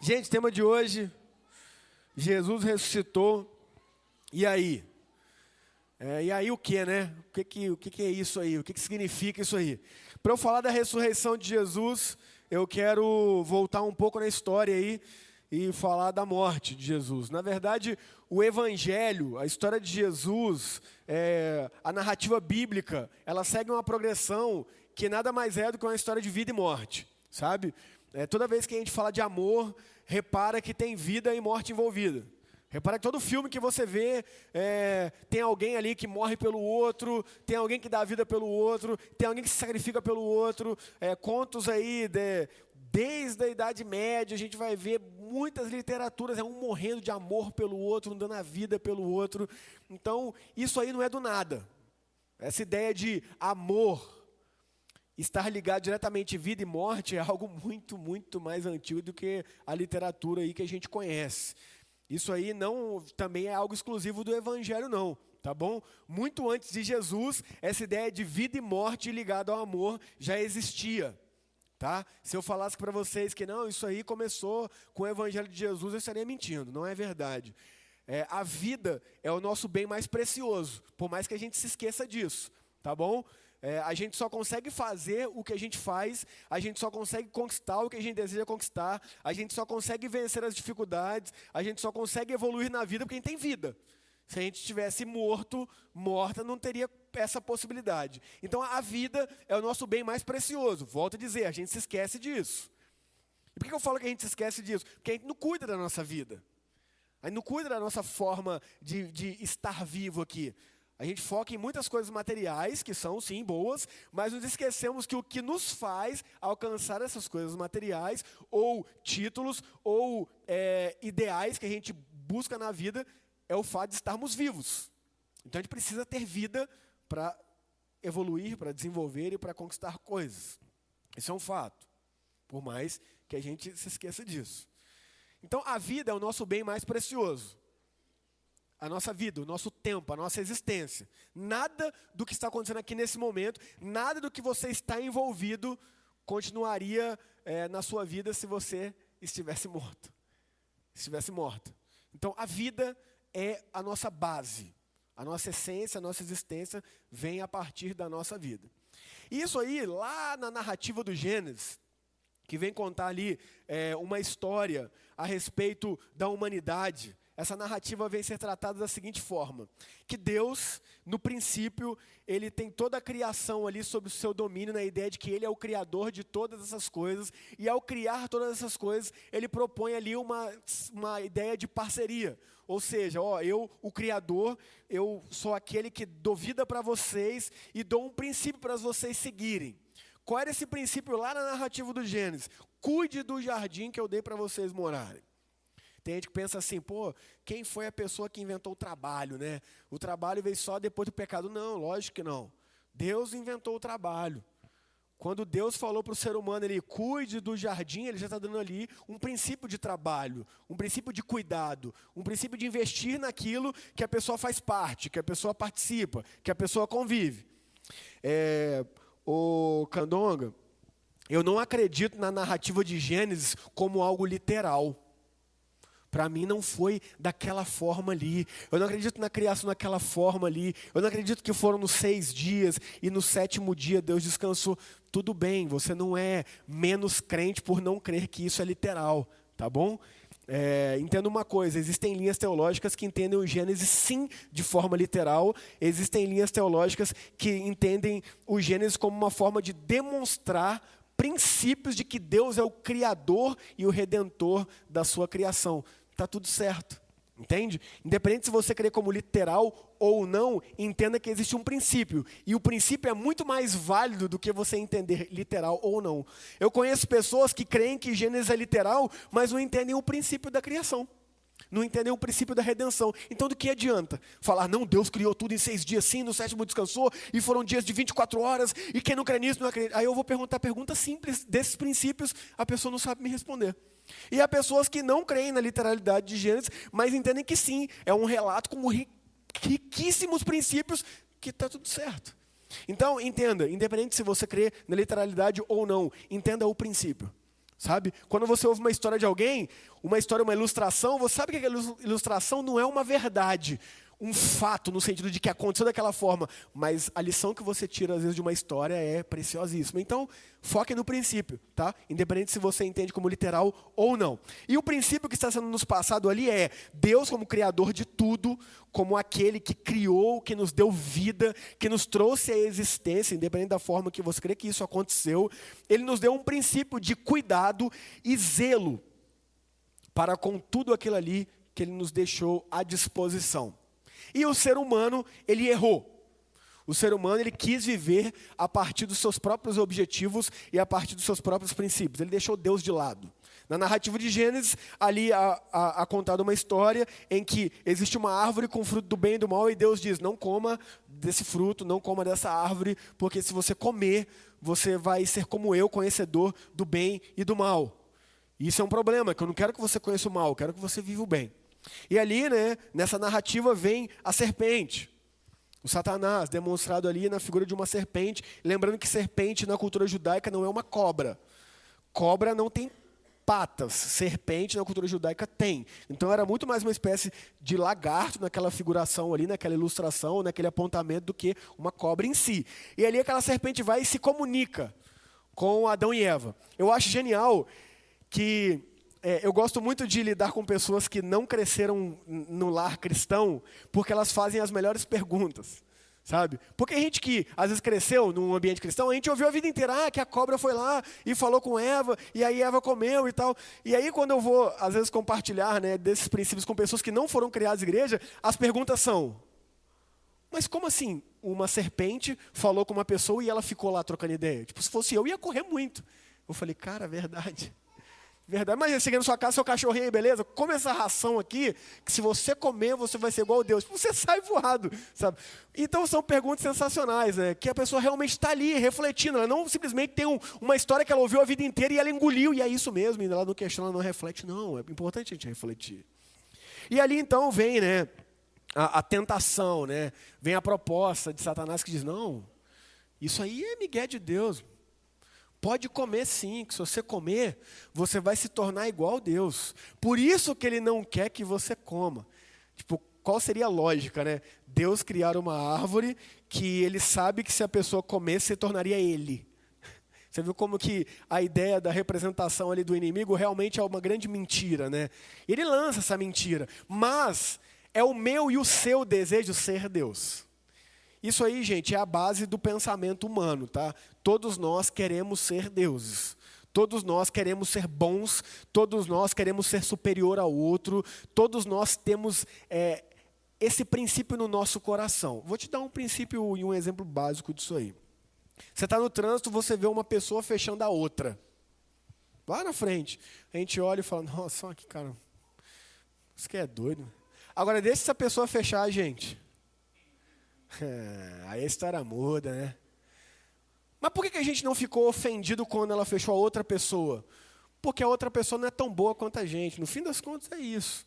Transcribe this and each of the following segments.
Gente, tema de hoje: Jesus ressuscitou. E aí? É, e aí o que, né? O que, que, o que, que é isso aí? O que, que significa isso aí? Para eu falar da ressurreição de Jesus, eu quero voltar um pouco na história aí e falar da morte de Jesus. Na verdade, o Evangelho, a história de Jesus, é, a narrativa bíblica, ela segue uma progressão que nada mais é do que uma história de vida e morte, sabe? É, toda vez que a gente fala de amor, repara que tem vida e morte envolvida. Repara que todo filme que você vê é, tem alguém ali que morre pelo outro, tem alguém que dá vida pelo outro, tem alguém que se sacrifica pelo outro. É, contos aí de, desde a Idade Média a gente vai ver muitas literaturas, é um morrendo de amor pelo outro, um dando a vida pelo outro. Então isso aí não é do nada. Essa ideia de amor estar ligado diretamente vida e morte é algo muito, muito mais antigo do que a literatura aí que a gente conhece. Isso aí não também é algo exclusivo do evangelho não, tá bom? Muito antes de Jesus, essa ideia de vida e morte ligada ao amor já existia. Tá? Se eu falasse para vocês que não, isso aí começou com o Evangelho de Jesus, eu estaria mentindo, não é verdade. É, a vida é o nosso bem mais precioso, por mais que a gente se esqueça disso, tá bom? É, a gente só consegue fazer o que a gente faz, a gente só consegue conquistar o que a gente deseja conquistar, a gente só consegue vencer as dificuldades, a gente só consegue evoluir na vida porque a gente tem vida. Se a gente estivesse morto, morta, não teria essa possibilidade. Então a vida é o nosso bem mais precioso. Volto a dizer, a gente se esquece disso. E por que eu falo que a gente se esquece disso? Porque a gente não cuida da nossa vida. A gente não cuida da nossa forma de, de estar vivo aqui. A gente foca em muitas coisas materiais, que são sim boas, mas nos esquecemos que o que nos faz alcançar essas coisas materiais, ou títulos, ou é, ideais que a gente busca na vida, é o fato de estarmos vivos. Então a gente precisa ter vida para evoluir, para desenvolver e para conquistar coisas. Isso é um fato, por mais que a gente se esqueça disso. Então a vida é o nosso bem mais precioso a nossa vida, o nosso tempo, a nossa existência. Nada do que está acontecendo aqui nesse momento, nada do que você está envolvido continuaria é, na sua vida se você estivesse morto. Estivesse morto. Então, a vida é a nossa base. A nossa essência, a nossa existência vem a partir da nossa vida. E isso aí, lá na narrativa do Gênesis, que vem contar ali é, uma história a respeito da humanidade, essa narrativa vem ser tratada da seguinte forma: que Deus, no princípio, ele tem toda a criação ali sob o seu domínio, na ideia de que ele é o criador de todas essas coisas, e ao criar todas essas coisas, ele propõe ali uma, uma ideia de parceria. Ou seja, ó, eu, o criador, eu sou aquele que dou vida para vocês e dou um princípio para vocês seguirem. Qual era esse princípio lá na narrativa do Gênesis? Cuide do jardim que eu dei para vocês morarem. Pensa assim, pô, quem foi a pessoa que inventou o trabalho, né? O trabalho veio só depois do pecado. Não, lógico que não. Deus inventou o trabalho. Quando Deus falou para o ser humano, ele cuide do jardim, ele já está dando ali um princípio de trabalho, um princípio de cuidado, um princípio de investir naquilo que a pessoa faz parte, que a pessoa participa, que a pessoa convive. É, o Candonga, eu não acredito na narrativa de Gênesis como algo literal. Para mim não foi daquela forma ali. Eu não acredito na criação daquela forma ali. Eu não acredito que foram nos seis dias e no sétimo dia Deus descansou. Tudo bem, você não é menos crente por não crer que isso é literal, tá bom? É, entenda uma coisa: existem linhas teológicas que entendem o Gênesis sim de forma literal, existem linhas teológicas que entendem o Gênesis como uma forma de demonstrar princípios de que Deus é o criador e o redentor da sua criação está tudo certo. Entende? Independente se você crê como literal ou não, entenda que existe um princípio. E o princípio é muito mais válido do que você entender literal ou não. Eu conheço pessoas que creem que Gênesis é literal, mas não entendem o princípio da criação. Não entendem o princípio da redenção. Então, do que adianta? Falar, não, Deus criou tudo em seis dias, sim, no sétimo descansou, e foram dias de 24 horas, e quem não crê nisso não acredita. Aí eu vou perguntar perguntas simples desses princípios, a pessoa não sabe me responder. E há pessoas que não creem na literalidade de Gênesis, mas entendem que sim, é um relato com riquíssimos princípios que está tudo certo. Então, entenda, independente se você crê na literalidade ou não, entenda o princípio. Sabe? Quando você ouve uma história de alguém, uma história, uma ilustração, você sabe que aquela ilustração não é uma verdade, um fato no sentido de que aconteceu daquela forma, mas a lição que você tira às vezes de uma história é preciosíssima. Então, foque no princípio, tá? Independente se você entende como literal ou não. E o princípio que está sendo nos passado ali é Deus como criador de tudo, como aquele que criou, que nos deu vida, que nos trouxe à existência, independente da forma que você crê que isso aconteceu, ele nos deu um princípio de cuidado e zelo para com tudo aquilo ali que ele nos deixou à disposição. E o ser humano, ele errou. O ser humano, ele quis viver a partir dos seus próprios objetivos e a partir dos seus próprios princípios. Ele deixou Deus de lado. Na narrativa de Gênesis, ali há, há contada uma história em que existe uma árvore com fruto do bem e do mal, e Deus diz: não coma desse fruto, não coma dessa árvore, porque se você comer, você vai ser como eu, conhecedor do bem e do mal. E isso é um problema, que eu não quero que você conheça o mal, eu quero que você viva o bem. E ali, né, nessa narrativa vem a serpente. O Satanás, demonstrado ali na figura de uma serpente. Lembrando que serpente na cultura judaica não é uma cobra. Cobra não tem patas, serpente na cultura judaica tem. Então era muito mais uma espécie de lagarto naquela figuração ali, naquela ilustração, naquele apontamento do que uma cobra em si. E ali aquela serpente vai e se comunica com Adão e Eva. Eu acho genial que é, eu gosto muito de lidar com pessoas que não cresceram no lar cristão, porque elas fazem as melhores perguntas, sabe? Porque a gente que às vezes cresceu num ambiente cristão, a gente ouviu a vida inteira ah, que a cobra foi lá e falou com Eva, e aí Eva comeu e tal. E aí quando eu vou, às vezes, compartilhar né, desses princípios com pessoas que não foram criadas igreja, as perguntas são: mas como assim? Uma serpente falou com uma pessoa e ela ficou lá trocando ideia? Tipo, se fosse eu, ia correr muito. Eu falei, cara, verdade. Verdade. Mas chega na sua casa, seu cachorrinho aí, beleza? Come essa ração aqui, que se você comer, você vai ser igual a Deus. Você sai voado, sabe? Então são perguntas sensacionais, né? Que a pessoa realmente está ali refletindo. Ela não simplesmente tem um, uma história que ela ouviu a vida inteira e ela engoliu, e é isso mesmo. E ela não questiona, ela não reflete. Não, é importante a gente refletir. E ali então vem, né? A, a tentação, né? Vem a proposta de Satanás que diz: não, isso aí é Miguel de Deus. Pode comer sim, que se você comer, você vai se tornar igual a Deus. Por isso que ele não quer que você coma. Tipo, qual seria a lógica, né? Deus criar uma árvore que ele sabe que se a pessoa comer, se tornaria ele. Você viu como que a ideia da representação ali do inimigo realmente é uma grande mentira, né? Ele lança essa mentira, mas é o meu e o seu desejo ser Deus. Isso aí, gente, é a base do pensamento humano, tá? Todos nós queremos ser deuses. Todos nós queremos ser bons, todos nós queremos ser superior ao outro, todos nós temos é, esse princípio no nosso coração. Vou te dar um princípio e um exemplo básico disso aí. Você está no trânsito, você vê uma pessoa fechando a outra. Lá na frente. A gente olha e fala, nossa, olha aqui, cara. Isso que é doido. Agora, deixa essa pessoa fechar a gente. aí a história muda, né? Mas por que a gente não ficou ofendido quando ela fechou a outra pessoa? Porque a outra pessoa não é tão boa quanto a gente. No fim das contas, é isso.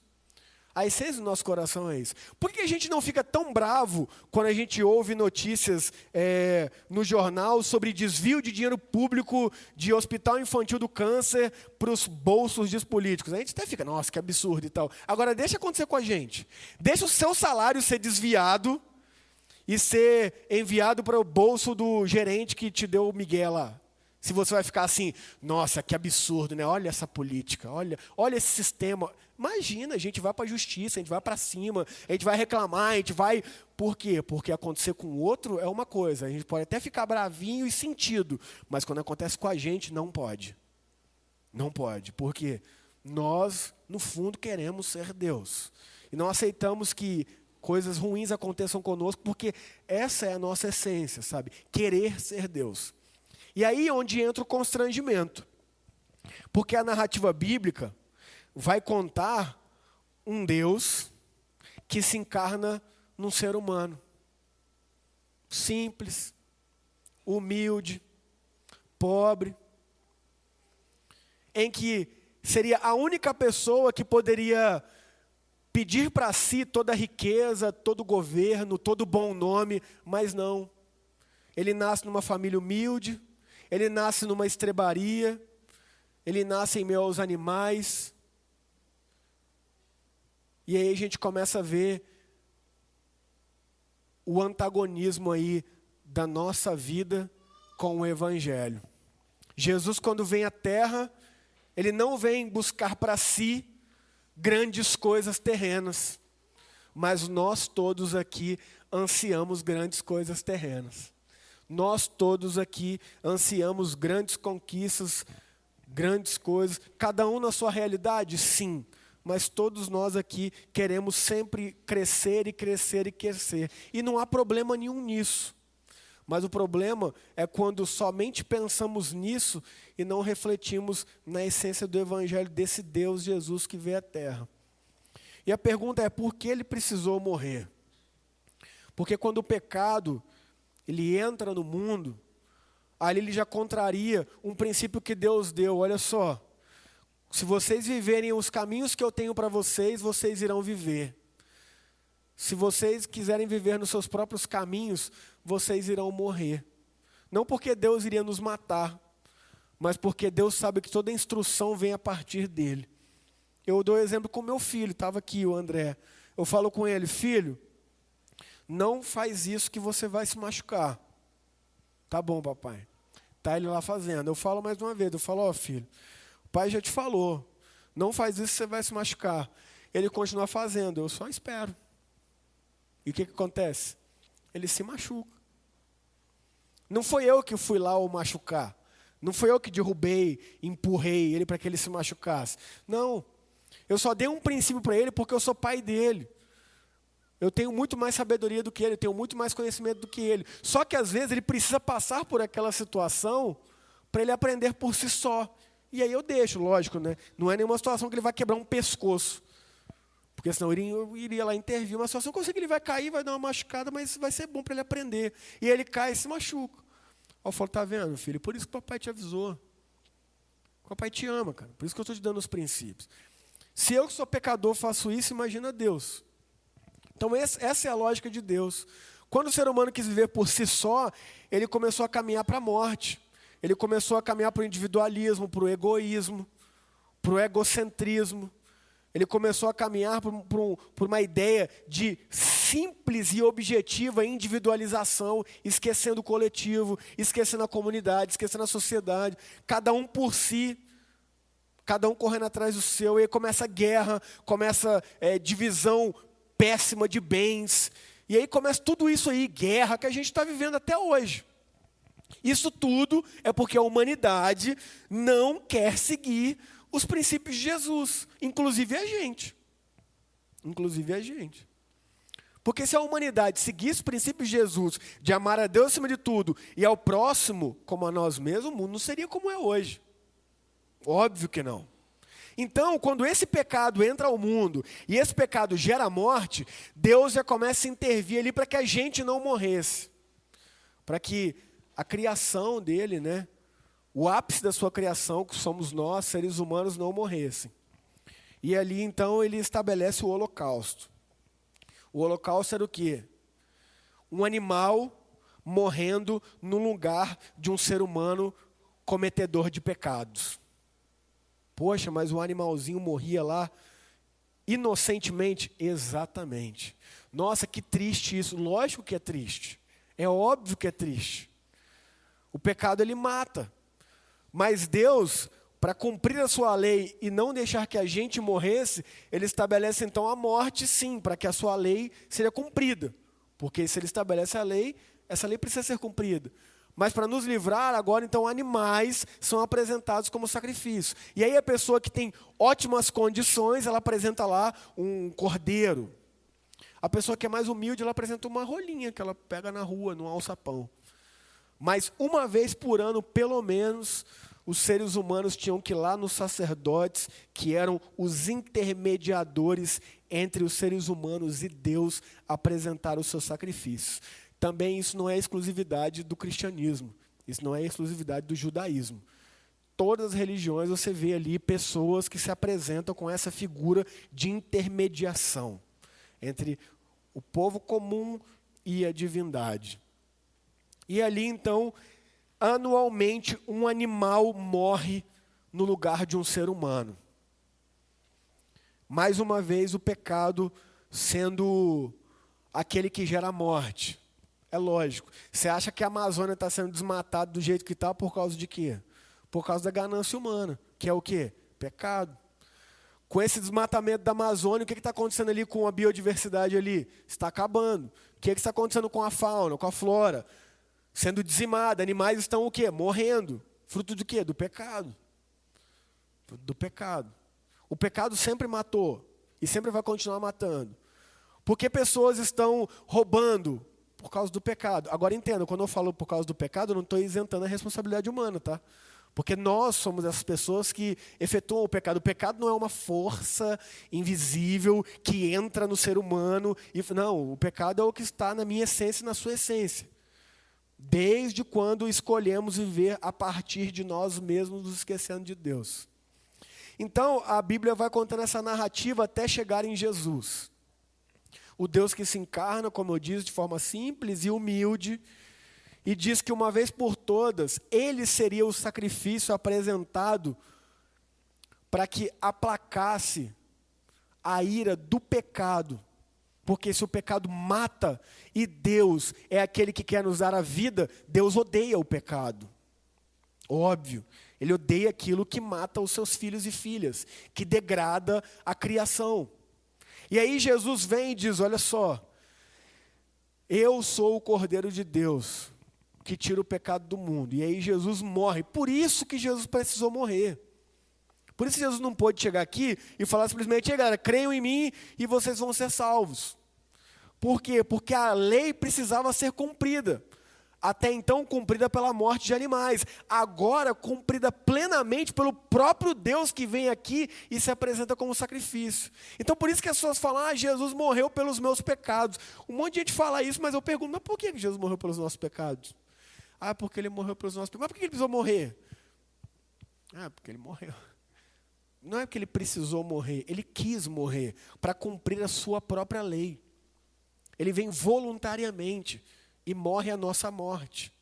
A essência do nosso coração é isso. Por que a gente não fica tão bravo quando a gente ouve notícias é, no jornal sobre desvio de dinheiro público de hospital infantil do câncer para os bolsos dos políticos? A gente até fica, nossa, que absurdo e tal. Agora, deixa acontecer com a gente. Deixa o seu salário ser desviado e ser enviado para o bolso do gerente que te deu o Miguel lá. Se você vai ficar assim, nossa, que absurdo, né? Olha essa política, olha, olha esse sistema. Imagina, a gente vai para a justiça, a gente vai para cima, a gente vai reclamar, a gente vai. Por quê? Porque acontecer com o outro é uma coisa. A gente pode até ficar bravinho e sentido, mas quando acontece com a gente, não pode. Não pode. Porque nós, no fundo, queremos ser Deus. E não aceitamos que coisas ruins aconteçam conosco, porque essa é a nossa essência, sabe? Querer ser Deus. E aí é onde entra o constrangimento. Porque a narrativa bíblica vai contar um Deus que se encarna num ser humano. Simples, humilde, pobre, em que seria a única pessoa que poderia pedir para si toda a riqueza, todo o governo, todo o bom nome, mas não. Ele nasce numa família humilde, ele nasce numa estrebaria, ele nasce em meio aos animais. E aí a gente começa a ver o antagonismo aí da nossa vida com o Evangelho. Jesus, quando vem à Terra, ele não vem buscar para si grandes coisas terrenas, mas nós todos aqui ansiamos grandes coisas terrenas. Nós todos aqui ansiamos grandes conquistas, grandes coisas, cada um na sua realidade, sim, mas todos nós aqui queremos sempre crescer e crescer e crescer, e não há problema nenhum nisso. Mas o problema é quando somente pensamos nisso e não refletimos na essência do Evangelho desse Deus Jesus que veio à Terra. E a pergunta é: por que ele precisou morrer? Porque quando o pecado ele entra no mundo, ali ele já contraria um princípio que Deus deu. Olha só, se vocês viverem os caminhos que eu tenho para vocês, vocês irão viver. Se vocês quiserem viver nos seus próprios caminhos, vocês irão morrer. Não porque Deus iria nos matar, mas porque Deus sabe que toda instrução vem a partir dele. Eu dou exemplo com meu filho, estava aqui o André. Eu falo com ele, filho, não faz isso que você vai se machucar. Tá bom, papai. Tá ele lá fazendo. Eu falo mais uma vez, eu falo, ó oh, filho, o pai já te falou, não faz isso que você vai se machucar. Ele continua fazendo, eu só espero. E o que, que acontece? Ele se machuca. Não foi eu que fui lá o machucar. Não foi eu que derrubei, empurrei ele para que ele se machucasse. Não. Eu só dei um princípio para ele porque eu sou pai dele. Eu tenho muito mais sabedoria do que ele, eu tenho muito mais conhecimento do que ele. Só que às vezes ele precisa passar por aquela situação para ele aprender por si só. E aí eu deixo, lógico, né? Não é nenhuma situação que ele vai quebrar um pescoço. Porque senão eu iria lá intervir uma situação que ele vai cair, vai dar uma machucada, mas vai ser bom para ele aprender. E ele cai e se machuca. Eu falo, tá vendo, filho? Por isso que o papai te avisou. O papai te ama, cara. Por isso que eu estou te dando os princípios. Se eu que sou pecador faço isso, imagina Deus. Então essa é a lógica de Deus. Quando o ser humano quis viver por si só, ele começou a caminhar para a morte. Ele começou a caminhar para o individualismo, para o egoísmo, para o egocentrismo. Ele começou a caminhar por, por, por, uma ideia de simples e objetiva individualização, esquecendo o coletivo, esquecendo a comunidade, esquecendo a sociedade, cada um por si, cada um correndo atrás do seu, e aí começa a guerra, começa é, divisão péssima de bens, e aí começa tudo isso aí, guerra, que a gente está vivendo até hoje. Isso tudo é porque a humanidade não quer seguir os princípios de Jesus, inclusive a gente. Inclusive a gente. Porque se a humanidade seguisse os princípios de Jesus, de amar a Deus acima de tudo e ao próximo como a nós mesmos, o mundo não seria como é hoje. Óbvio que não. Então, quando esse pecado entra ao mundo e esse pecado gera morte, Deus já começa a intervir ali para que a gente não morresse. Para que a criação dele, né, o ápice da sua criação, que somos nós, seres humanos, não morressem. E ali então ele estabelece o holocausto. O holocausto era o quê? Um animal morrendo no lugar de um ser humano cometedor de pecados. Poxa, mas o animalzinho morria lá inocentemente? Exatamente. Nossa, que triste isso. Lógico que é triste. É óbvio que é triste. O pecado ele mata. Mas Deus, para cumprir a sua lei e não deixar que a gente morresse, ele estabelece então a morte, sim, para que a sua lei seja cumprida. Porque se ele estabelece a lei, essa lei precisa ser cumprida. Mas para nos livrar, agora então animais são apresentados como sacrifício. E aí a pessoa que tem ótimas condições, ela apresenta lá um cordeiro. A pessoa que é mais humilde, ela apresenta uma rolinha que ela pega na rua, no alçapão. Mas uma vez por ano, pelo menos, os seres humanos tinham que ir lá nos sacerdotes, que eram os intermediadores entre os seres humanos e Deus, apresentar os seus sacrifícios. Também isso não é exclusividade do cristianismo, isso não é exclusividade do judaísmo. Todas as religiões você vê ali pessoas que se apresentam com essa figura de intermediação entre o povo comum e a divindade. E ali então, anualmente, um animal morre no lugar de um ser humano. Mais uma vez, o pecado sendo aquele que gera morte. É lógico. Você acha que a Amazônia está sendo desmatada do jeito que está por causa de quê? Por causa da ganância humana, que é o quê? Pecado. Com esse desmatamento da Amazônia, o que está acontecendo ali com a biodiversidade ali? Está acabando. O que, que está acontecendo com a fauna, com a flora? Sendo dizimada. Animais estão o quê? Morrendo. Fruto do quê? Do pecado. Do pecado. O pecado sempre matou e sempre vai continuar matando. Porque pessoas estão roubando por causa do pecado. Agora entenda, quando eu falo por causa do pecado, eu não estou isentando a responsabilidade humana, tá? Porque nós somos essas pessoas que efetuam o pecado. O pecado não é uma força invisível que entra no ser humano. E, não, o pecado é o que está na minha essência e na sua essência. Desde quando escolhemos viver a partir de nós mesmos, nos esquecendo de Deus. Então, a Bíblia vai contando essa narrativa até chegar em Jesus o Deus que se encarna, como eu disse, de forma simples e humilde, e diz que uma vez por todas, ele seria o sacrifício apresentado para que aplacasse a ira do pecado. Porque se o pecado mata e Deus é aquele que quer nos dar a vida, Deus odeia o pecado. Óbvio, ele odeia aquilo que mata os seus filhos e filhas, que degrada a criação. E aí Jesus vem e diz: Olha só, eu sou o Cordeiro de Deus que tira o pecado do mundo. E aí Jesus morre. Por isso que Jesus precisou morrer. Por isso Jesus não pôde chegar aqui e falar simplesmente: galera, creiam em mim e vocês vão ser salvos. Por quê? Porque a lei precisava ser cumprida até então cumprida pela morte de animais, agora cumprida plenamente pelo próprio Deus que vem aqui e se apresenta como sacrifício. Então por isso que as pessoas falam: "Ah, Jesus morreu pelos meus pecados". Um monte de gente fala isso, mas eu pergunto: "Mas por que Jesus morreu pelos nossos pecados?" Ah, porque ele morreu pelos nossos pecados. Mas por que ele precisou morrer? Ah, porque ele morreu. Não é que ele precisou morrer, ele quis morrer para cumprir a sua própria lei. Ele vem voluntariamente e morre a nossa morte.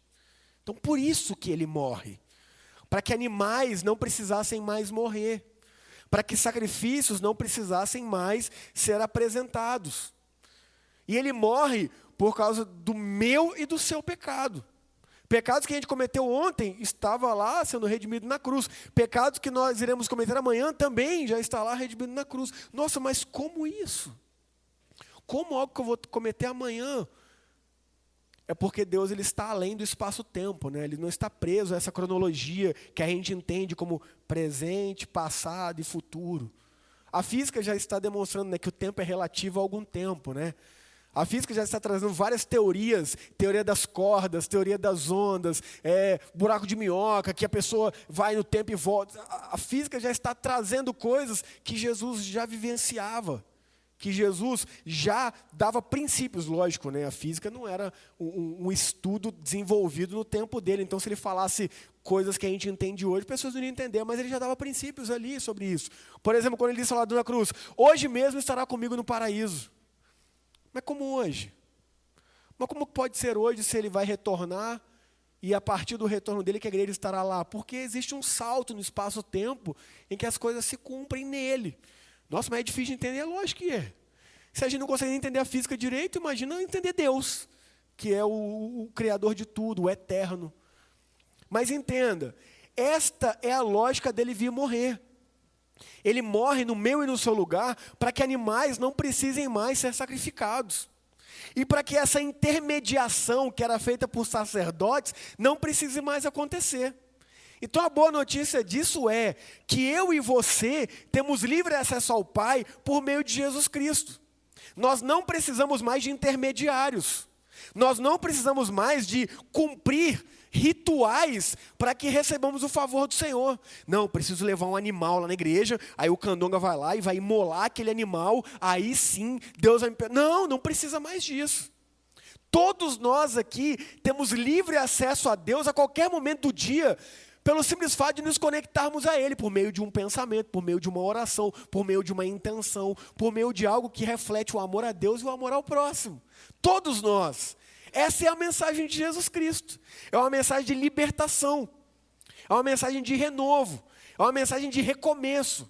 Então, por isso que ele morre. Para que animais não precisassem mais morrer. Para que sacrifícios não precisassem mais ser apresentados. E ele morre por causa do meu e do seu pecado. Pecados que a gente cometeu ontem estava lá sendo redimido na cruz. Pecados que nós iremos cometer amanhã também já está lá redimido na cruz. Nossa, mas como isso? Como algo que eu vou cometer amanhã é porque Deus ele está além do espaço-tempo, né? ele não está preso a essa cronologia que a gente entende como presente, passado e futuro. A física já está demonstrando né, que o tempo é relativo a algum tempo. Né? A física já está trazendo várias teorias, teoria das cordas, teoria das ondas, é, buraco de minhoca, que a pessoa vai no tempo e volta. A, a física já está trazendo coisas que Jesus já vivenciava que Jesus já dava princípios, lógico, né? A física não era um, um, estudo desenvolvido no tempo dele. Então, se ele falasse coisas que a gente entende hoje, pessoas não iam entender, mas ele já dava princípios ali sobre isso. Por exemplo, quando ele disse lá na cruz: Hoje mesmo estará comigo no paraíso. Mas como hoje? Mas como pode ser hoje se ele vai retornar e a partir do retorno dele que a igreja estará lá? Porque existe um salto no espaço-tempo em que as coisas se cumprem nele. Nossa, mas é difícil de entender, é lógico que é. Se a gente não consegue entender a física direito, imagina entender Deus, que é o, o Criador de tudo, o eterno. Mas entenda, esta é a lógica dele vir morrer. Ele morre no meu e no seu lugar para que animais não precisem mais ser sacrificados. E para que essa intermediação que era feita por sacerdotes não precise mais acontecer. Então a boa notícia disso é que eu e você temos livre acesso ao Pai por meio de Jesus Cristo. Nós não precisamos mais de intermediários. Nós não precisamos mais de cumprir rituais para que recebamos o favor do Senhor. Não, preciso levar um animal lá na igreja, aí o candonga vai lá e vai imolar aquele animal, aí sim Deus vai me. Não, não precisa mais disso. Todos nós aqui temos livre acesso a Deus a qualquer momento do dia, pelo simples fato de nos conectarmos a Ele por meio de um pensamento, por meio de uma oração, por meio de uma intenção, por meio de algo que reflete o amor a Deus e o amor ao próximo. Todos nós. Essa é a mensagem de Jesus Cristo. É uma mensagem de libertação. É uma mensagem de renovo. É uma mensagem de recomeço.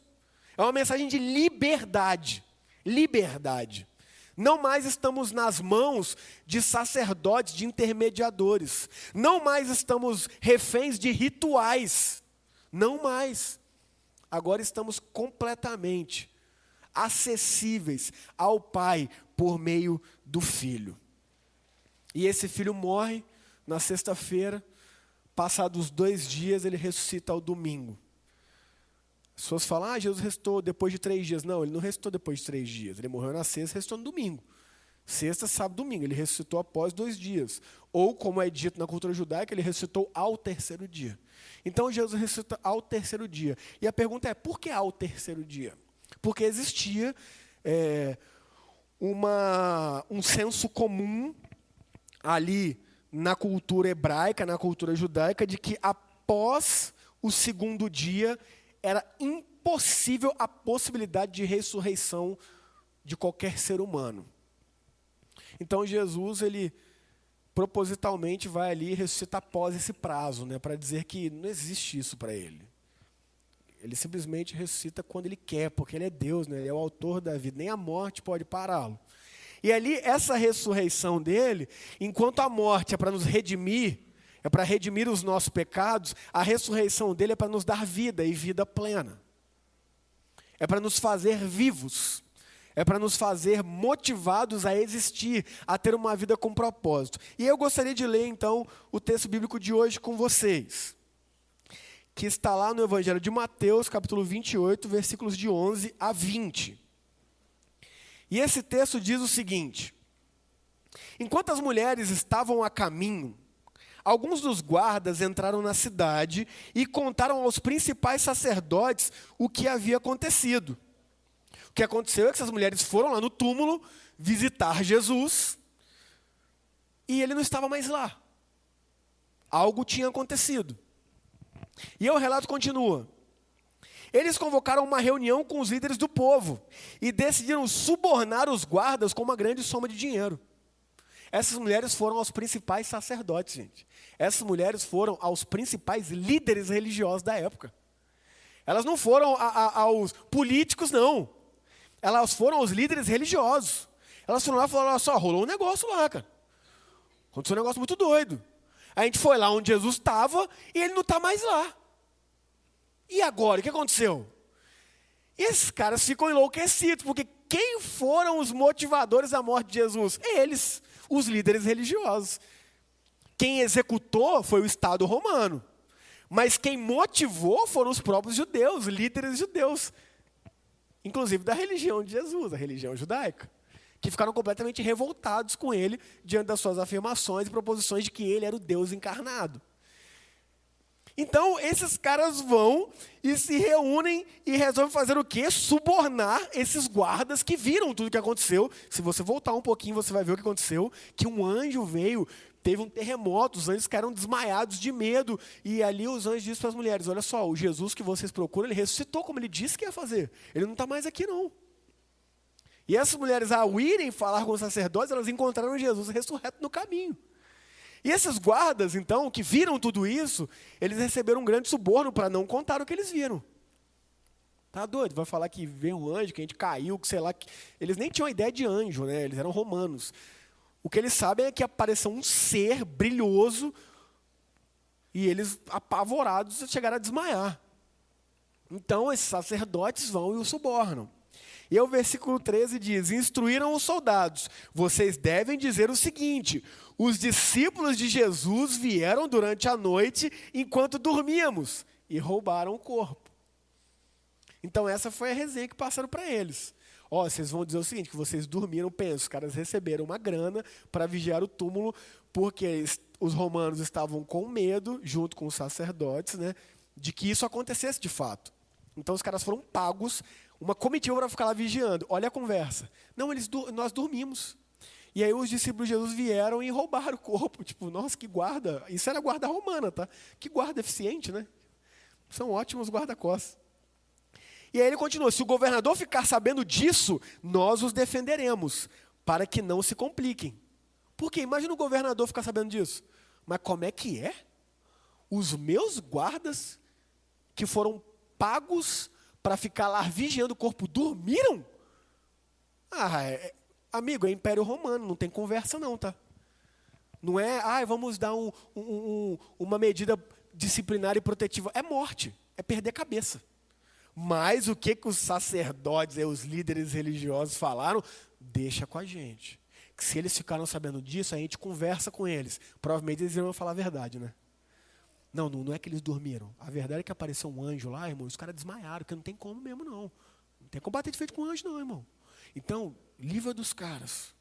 É uma mensagem de liberdade. Liberdade. Não mais estamos nas mãos de sacerdotes, de intermediadores. Não mais estamos reféns de rituais. Não mais. Agora estamos completamente acessíveis ao Pai por meio do Filho. E esse filho morre na sexta-feira, passados dois dias, ele ressuscita ao domingo. As pessoas falam, ah, Jesus restou depois de três dias. Não, ele não restou depois de três dias. Ele morreu na sexta, restou no domingo. Sexta, sábado, domingo. Ele ressuscitou após dois dias. Ou, como é dito na cultura judaica, ele ressuscitou ao terceiro dia. Então, Jesus ressuscita ao terceiro dia. E a pergunta é, por que ao terceiro dia? Porque existia é, uma, um senso comum ali na cultura hebraica, na cultura judaica, de que após o segundo dia era impossível a possibilidade de ressurreição de qualquer ser humano. Então Jesus ele propositalmente vai ali e ressuscita após esse prazo, né, para dizer que não existe isso para ele. Ele simplesmente ressuscita quando ele quer, porque ele é Deus, né, ele é o autor da vida, nem a morte pode pará-lo. E ali, essa ressurreição dele, enquanto a morte é para nos redimir, é para redimir os nossos pecados, a ressurreição dele é para nos dar vida e vida plena. É para nos fazer vivos. É para nos fazer motivados a existir, a ter uma vida com propósito. E eu gostaria de ler então o texto bíblico de hoje com vocês, que está lá no Evangelho de Mateus, capítulo 28, versículos de 11 a 20. E esse texto diz o seguinte: Enquanto as mulheres estavam a caminho, alguns dos guardas entraram na cidade e contaram aos principais sacerdotes o que havia acontecido. O que aconteceu é que essas mulheres foram lá no túmulo visitar Jesus e ele não estava mais lá. Algo tinha acontecido. E o relato continua. Eles convocaram uma reunião com os líderes do povo e decidiram subornar os guardas com uma grande soma de dinheiro. Essas mulheres foram aos principais sacerdotes, gente. Essas mulheres foram aos principais líderes religiosos da época. Elas não foram a, a, aos políticos, não. Elas foram aos líderes religiosos. Elas foram lá e falaram: olha só, rolou um negócio lá, cara. Aconteceu um negócio muito doido. A gente foi lá onde Jesus estava e ele não está mais lá. E agora, o que aconteceu? Esses caras ficam enlouquecidos, porque quem foram os motivadores da morte de Jesus? Eles, os líderes religiosos. Quem executou foi o Estado romano. Mas quem motivou foram os próprios judeus, líderes judeus. Inclusive da religião de Jesus, a religião judaica. Que ficaram completamente revoltados com ele diante das suas afirmações e proposições de que ele era o Deus encarnado. Então, esses caras vão e se reúnem e resolvem fazer o quê? Subornar esses guardas que viram tudo o que aconteceu. Se você voltar um pouquinho, você vai ver o que aconteceu. Que um anjo veio, teve um terremoto, os anjos ficaram desmaiados de medo. E ali os anjos disseram para as mulheres, olha só, o Jesus que vocês procuram, ele ressuscitou como ele disse que ia fazer. Ele não está mais aqui não. E essas mulheres, ao irem falar com os sacerdotes, elas encontraram Jesus ressurreto no caminho. E esses guardas, então, que viram tudo isso, eles receberam um grande suborno para não contar o que eles viram. Tá doido? Vai falar que veio um anjo, que a gente caiu, que sei lá. Que... Eles nem tinham ideia de anjo, né? Eles eram romanos. O que eles sabem é que apareceu um ser brilhoso e eles, apavorados, chegaram a desmaiar. Então, esses sacerdotes vão e o subornam. E o versículo 13 diz: Instruíram os soldados, vocês devem dizer o seguinte: os discípulos de Jesus vieram durante a noite enquanto dormíamos e roubaram o corpo. Então, essa foi a resenha que passaram para eles. Ó, oh, vocês vão dizer o seguinte: que vocês dormiram, penso, os caras receberam uma grana para vigiar o túmulo, porque os romanos estavam com medo, junto com os sacerdotes, né, de que isso acontecesse de fato. Então, os caras foram pagos uma comitiva para ficar lá vigiando. Olha a conversa. Não, eles nós dormimos. E aí os discípulos de Jesus vieram e roubaram o corpo. Tipo, nossa, que guarda. Isso era guarda romana, tá? Que guarda eficiente, né? São ótimos guarda-costas. E aí ele continua: se o governador ficar sabendo disso, nós os defenderemos, para que não se compliquem. Porque imagina o governador ficar sabendo disso. Mas como é que é? Os meus guardas, que foram pagos para ficar lá vigiando o corpo, dormiram? Ah, é, é, amigo, é Império Romano, não tem conversa não, tá? Não é, ah, vamos dar um, um, um, uma medida disciplinar e protetiva. É morte, é perder a cabeça. Mas o que, que os sacerdotes e os líderes religiosos falaram? Deixa com a gente. Que se eles ficaram sabendo disso, a gente conversa com eles. Provavelmente eles irão falar a verdade, né? Não, não, não é que eles dormiram. A verdade é que apareceu um anjo lá, irmão, e os caras desmaiaram, que não tem como mesmo, não. Não tem como bater de feito com um anjo, não, irmão. Então, livra dos caras.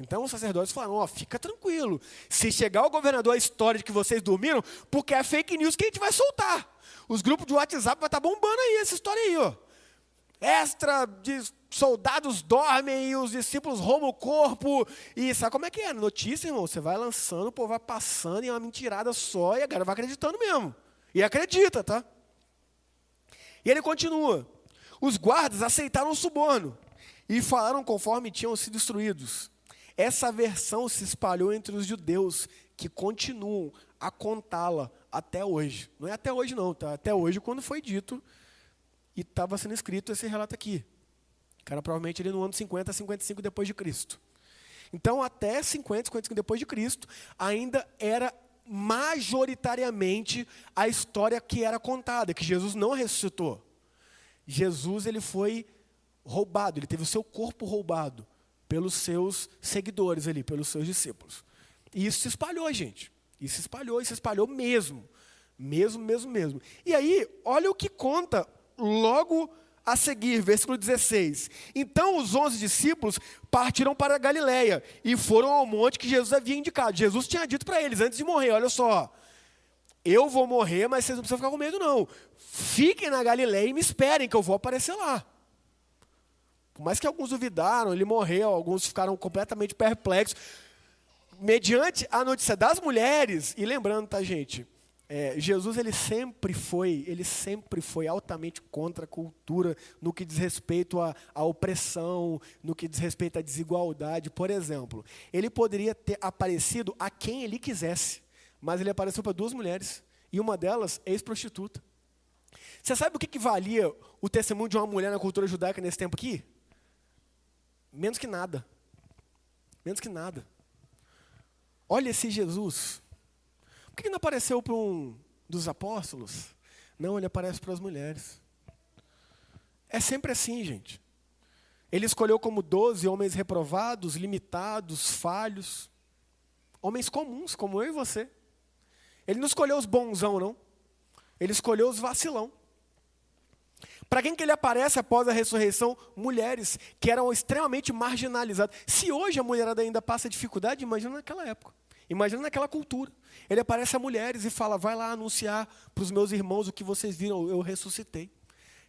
Então os sacerdotes falaram: ó, fica tranquilo. Se chegar o governador a história de que vocês dormiram, porque é fake news que a gente vai soltar. Os grupos de WhatsApp vai estar tá bombando aí essa história aí, ó. Extra de soldados dormem e os discípulos roubam o corpo. E sabe como é que é? Notícia, irmão, você vai lançando, o povo vai passando e é uma mentirada só e a galera vai acreditando mesmo. E acredita, tá? E ele continua. Os guardas aceitaram o suborno e falaram conforme tinham sido instruídos. Essa versão se espalhou entre os judeus, que continuam a contá-la até hoje. Não é até hoje, não, tá? Até hoje, quando foi dito e estava sendo escrito esse relato aqui. Que era provavelmente ali no ano 50 a 55 depois de Cristo. Então, até 50, 55 depois de Cristo, ainda era majoritariamente a história que era contada, que Jesus não ressuscitou. Jesus ele foi roubado, ele teve o seu corpo roubado pelos seus seguidores ali, pelos seus discípulos. E isso se espalhou, gente. Isso se espalhou, e se espalhou mesmo. Mesmo, mesmo, mesmo. E aí, olha o que conta logo a seguir, versículo 16. Então os onze discípulos partiram para a Galiléia e foram ao monte que Jesus havia indicado. Jesus tinha dito para eles antes de morrer: olha só, eu vou morrer, mas vocês não precisam ficar com medo, não. Fiquem na Galiléia e me esperem, que eu vou aparecer lá. Por mais que alguns duvidaram, ele morreu, alguns ficaram completamente perplexos. Mediante a notícia das mulheres, e lembrando, tá, gente? É, Jesus ele sempre foi, ele sempre foi altamente contra a cultura no que diz respeito à, à opressão, no que diz respeito à desigualdade. Por exemplo, ele poderia ter aparecido a quem ele quisesse, mas ele apareceu para duas mulheres e uma delas ex-prostituta. Você sabe o que, que valia o testemunho de uma mulher na cultura judaica nesse tempo aqui? Menos que nada. Menos que nada. Olha esse Jesus. Por que não apareceu para um dos apóstolos? Não, ele aparece para as mulheres. É sempre assim, gente. Ele escolheu como doze homens reprovados, limitados, falhos. Homens comuns, como eu e você. Ele não escolheu os bonzão, não. Ele escolheu os vacilão. Para quem que ele aparece após a ressurreição? Mulheres que eram extremamente marginalizadas. Se hoje a mulherada ainda passa dificuldade, imagina naquela época. Imagina naquela cultura. Ele aparece a mulheres e fala: vai lá anunciar para os meus irmãos o que vocês viram, eu ressuscitei.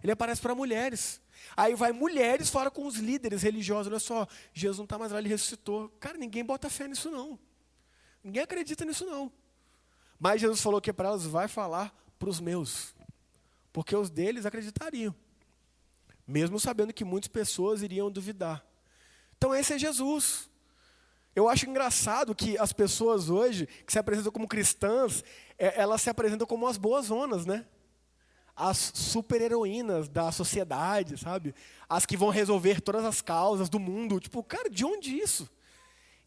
Ele aparece para mulheres. Aí vai mulheres fora com os líderes religiosos. Olha só, Jesus não está mais lá, ele ressuscitou. Cara, ninguém bota fé nisso não. Ninguém acredita nisso não. Mas Jesus falou que para elas vai falar para os meus porque os deles acreditariam, mesmo sabendo que muitas pessoas iriam duvidar. Então, esse é Jesus. Eu acho engraçado que as pessoas hoje, que se apresentam como cristãs, é, elas se apresentam como as boas zonas, né? As super-heroínas da sociedade, sabe? As que vão resolver todas as causas do mundo. Tipo, cara, de onde isso?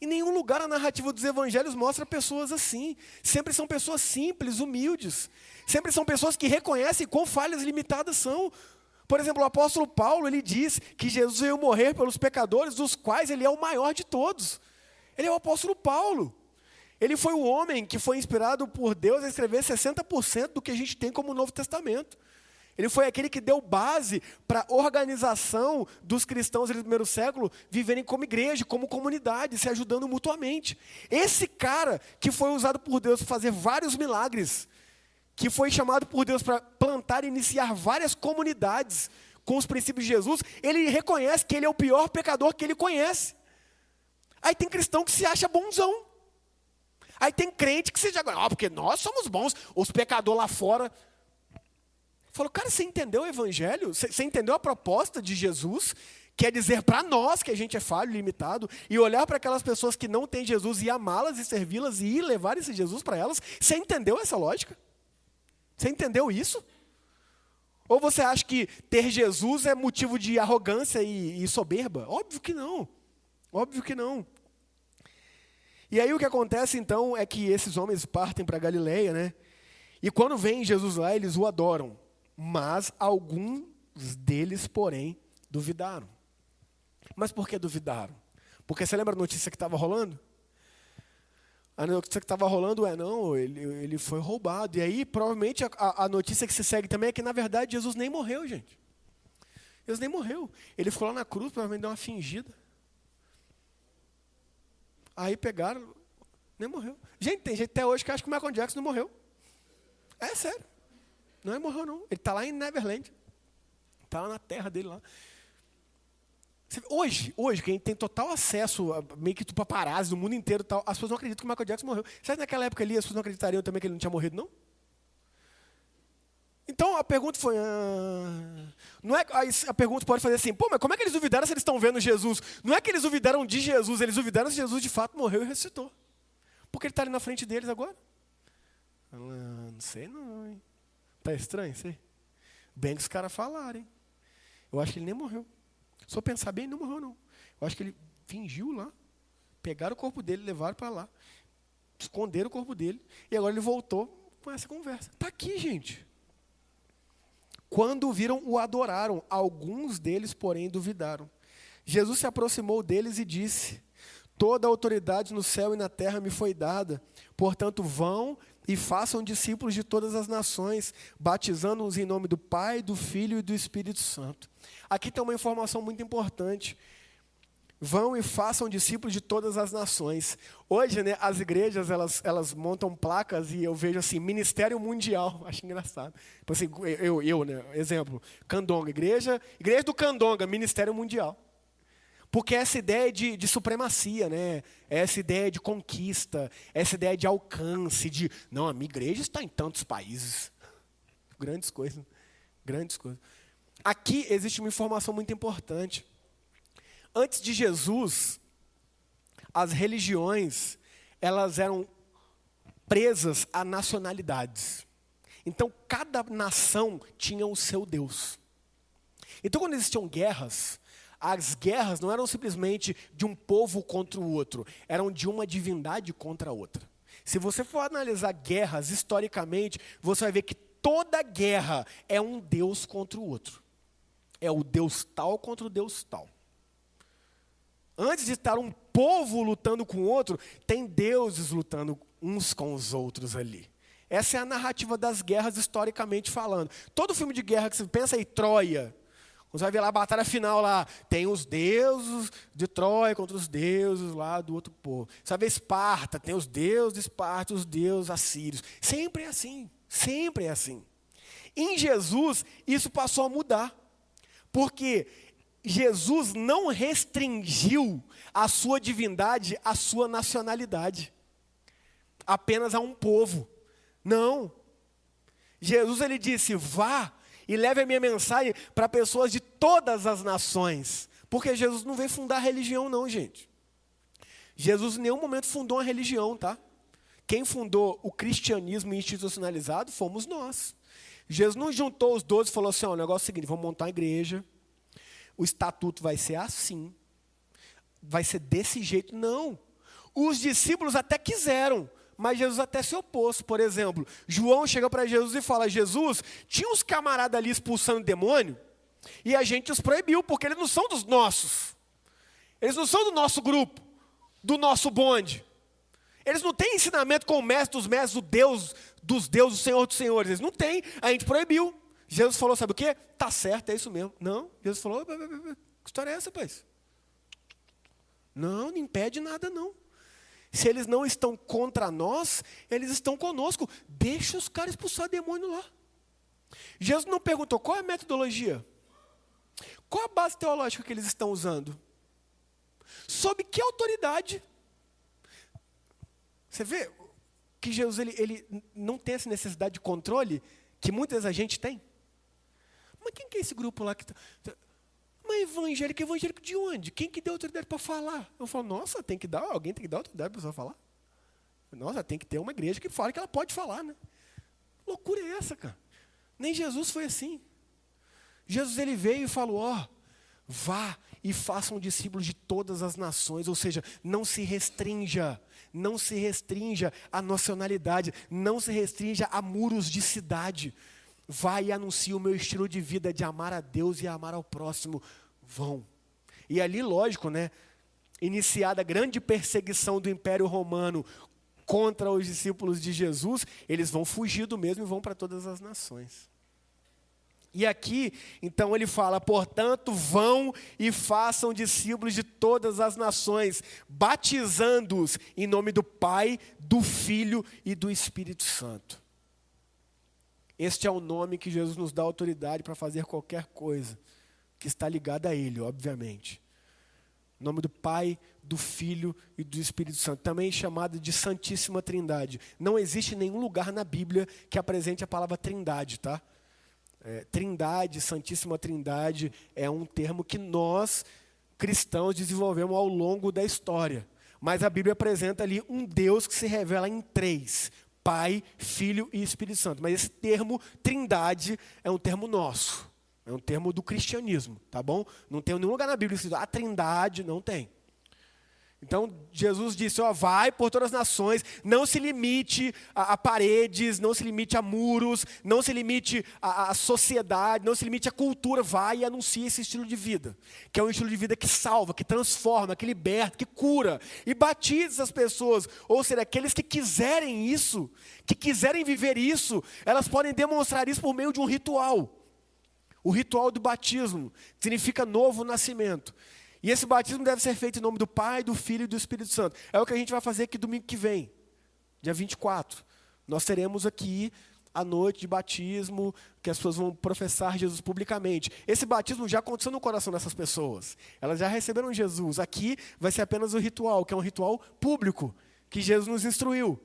Em nenhum lugar a narrativa dos evangelhos mostra pessoas assim. Sempre são pessoas simples, humildes. Sempre são pessoas que reconhecem quão falhas limitadas são. Por exemplo, o apóstolo Paulo, ele diz que Jesus veio morrer pelos pecadores, dos quais ele é o maior de todos. Ele é o apóstolo Paulo. Ele foi o homem que foi inspirado por Deus a escrever 60% do que a gente tem como Novo Testamento. Ele foi aquele que deu base para a organização dos cristãos do primeiro século viverem como igreja, como comunidade, se ajudando mutuamente. Esse cara que foi usado por Deus para fazer vários milagres, que foi chamado por Deus para plantar e iniciar várias comunidades com os princípios de Jesus, ele reconhece que ele é o pior pecador que ele conhece. Aí tem cristão que se acha bonzão. Aí tem crente que se diz, ah, porque nós somos bons, os pecadores lá fora Falou, cara, você entendeu o evangelho? Você entendeu a proposta de Jesus? Quer dizer para nós que a gente é falho, limitado, e olhar para aquelas pessoas que não têm Jesus e amá-las e servi-las e levar esse Jesus para elas. Você entendeu essa lógica? Você entendeu isso? Ou você acha que ter Jesus é motivo de arrogância e, e soberba? Óbvio que não. Óbvio que não. E aí o que acontece então é que esses homens partem para Galileia, né? E quando vem Jesus lá, eles o adoram. Mas alguns deles, porém, duvidaram. Mas por que duvidaram? Porque você lembra a notícia que estava rolando? A notícia que estava rolando é, não, ele, ele foi roubado. E aí, provavelmente, a, a notícia que se segue também é que, na verdade, Jesus nem morreu, gente. Jesus nem morreu. Ele ficou lá na cruz, provavelmente deu uma fingida. Aí pegaram, nem morreu. Gente, tem gente até hoje que acha que o Michael Jackson não morreu. É sério. Não é morreu, não. Ele está lá em Neverland. Está lá na terra dele lá. Hoje, hoje, quem tem total acesso, a, meio que para paparazzi do mundo inteiro, tal, as pessoas não acreditam que o Michael Jackson morreu. Será que naquela época ali as pessoas não acreditariam também que ele não tinha morrido, não? A pergunta foi. Ah, não é, a pergunta pode fazer assim: pô, mas como é que eles duvidaram se eles estão vendo Jesus? Não é que eles duvidaram de Jesus, eles duvidaram se Jesus de fato morreu e ressuscitou. Porque ele está ali na frente deles agora? Ah, não sei não, hein? Tá estranho, sei. Bem que os caras falarem. Eu acho que ele nem morreu. Só pensar bem, não morreu não. Eu acho que ele fingiu lá. Pegaram o corpo dele, levaram para lá. Esconderam o corpo dele. E agora ele voltou com essa conversa. Está aqui, gente. Quando viram, o adoraram. Alguns deles, porém, duvidaram. Jesus se aproximou deles e disse: Toda a autoridade no céu e na terra me foi dada. Portanto, vão e façam discípulos de todas as nações, batizando-os em nome do Pai, do Filho e do Espírito Santo. Aqui tem uma informação muito importante. Vão e façam discípulos de todas as nações. Hoje, né, as igrejas elas, elas montam placas e eu vejo assim, Ministério Mundial. Acho engraçado. Tipo assim, eu, eu, né, exemplo, Candonga, igreja, igreja do Candonga, Ministério Mundial. Porque essa ideia de, de supremacia, né? essa ideia de conquista, essa ideia de alcance, de não, a minha igreja está em tantos países. Grandes coisas. Grandes coisas. Aqui existe uma informação muito importante. Antes de Jesus, as religiões, elas eram presas a nacionalidades. Então, cada nação tinha o seu Deus. Então, quando existiam guerras, as guerras não eram simplesmente de um povo contra o outro, eram de uma divindade contra a outra. Se você for analisar guerras historicamente, você vai ver que toda guerra é um Deus contra o outro. É o Deus tal contra o Deus tal. Antes de estar um povo lutando com o outro, tem deuses lutando uns com os outros ali. Essa é a narrativa das guerras historicamente falando. Todo filme de guerra que você pensa aí, Troia, você vai ver lá a batalha final lá. Tem os deuses de Troia contra os deuses lá do outro povo. Você vai ver Esparta, tem os deuses de Esparta, os deuses assírios. Sempre é assim. Sempre é assim. Em Jesus, isso passou a mudar. Porque Jesus não restringiu a sua divindade à sua nacionalidade. Apenas a um povo. Não. Jesus ele disse: "Vá e leve a minha mensagem para pessoas de todas as nações. Porque Jesus não veio fundar religião, não, gente. Jesus em nenhum momento fundou uma religião, tá? Quem fundou o cristianismo institucionalizado fomos nós. Jesus não juntou os doze e falou assim: ó, o negócio é o seguinte, vamos montar uma igreja, o estatuto vai ser assim, vai ser desse jeito. Não. Os discípulos até quiseram, mas Jesus até se opôs. Por exemplo, João chega para Jesus e fala: Jesus, tinha uns camaradas ali expulsando demônio, e a gente os proibiu, porque eles não são dos nossos. Eles não são do nosso grupo, do nosso bonde. Eles não têm ensinamento com o mestre dos mestres, o Deus dos deuses, o Senhor dos senhores. Eles não têm, a gente proibiu. Jesus falou: sabe o que? Tá certo, é isso mesmo. Não, Jesus falou: que história é essa, pai? Não, não impede nada, não. Se eles não estão contra nós, eles estão conosco. Deixa os caras expulsar demônio lá. Jesus não perguntou qual é a metodologia, qual a base teológica que eles estão usando, sob que autoridade. Você vê que Jesus ele, ele não tem essa necessidade de controle que muitas a gente tem. Mas quem que é esse grupo lá que está? Mas evangélico, evangélico de onde? Quem que deu autoridade para falar? Eu falo, nossa, tem que dar, alguém tem que dar autoridade para a pessoa falar. Nossa, tem que ter uma igreja que fale que ela pode falar, né? Loucura é essa, cara? Nem Jesus foi assim. Jesus ele veio e falou: ó, oh, vá e façam discípulos de todas as nações, ou seja, não se restrinja, não se restrinja à nacionalidade, não se restrinja a muros de cidade. Vai e anuncie o meu estilo de vida de amar a Deus e amar ao próximo. Vão. E ali, lógico, né? Iniciada a grande perseguição do Império Romano contra os discípulos de Jesus, eles vão fugir do mesmo e vão para todas as nações. E aqui, então, ele fala: portanto, vão e façam discípulos de todas as nações, batizando-os em nome do Pai, do Filho e do Espírito Santo. Este é o nome que Jesus nos dá autoridade para fazer qualquer coisa que está ligada a Ele, obviamente. Em nome do Pai, do Filho e do Espírito Santo, também chamado de Santíssima Trindade. Não existe nenhum lugar na Bíblia que apresente a palavra Trindade, tá? É, trindade, Santíssima Trindade, é um termo que nós, cristãos, desenvolvemos ao longo da história. Mas a Bíblia apresenta ali um Deus que se revela em três: Pai, Filho e Espírito Santo. Mas esse termo trindade é um termo nosso. É um termo do cristianismo, tá bom? Não tem nenhum lugar na Bíblia escrito a trindade, não tem. Então Jesus disse: ó, vai por todas as nações, não se limite a, a paredes, não se limite a muros, não se limite à sociedade, não se limite à cultura, vai e anuncie esse estilo de vida, que é um estilo de vida que salva, que transforma, que liberta, que cura, e batiza as pessoas, ou seja, aqueles que quiserem isso, que quiserem viver isso, elas podem demonstrar isso por meio de um ritual. O ritual do batismo significa novo nascimento. E esse batismo deve ser feito em nome do Pai, do Filho e do Espírito Santo. É o que a gente vai fazer aqui domingo que vem, dia 24. Nós teremos aqui a noite de batismo, que as pessoas vão professar Jesus publicamente. Esse batismo já aconteceu no coração dessas pessoas. Elas já receberam Jesus. Aqui vai ser apenas o ritual, que é um ritual público, que Jesus nos instruiu.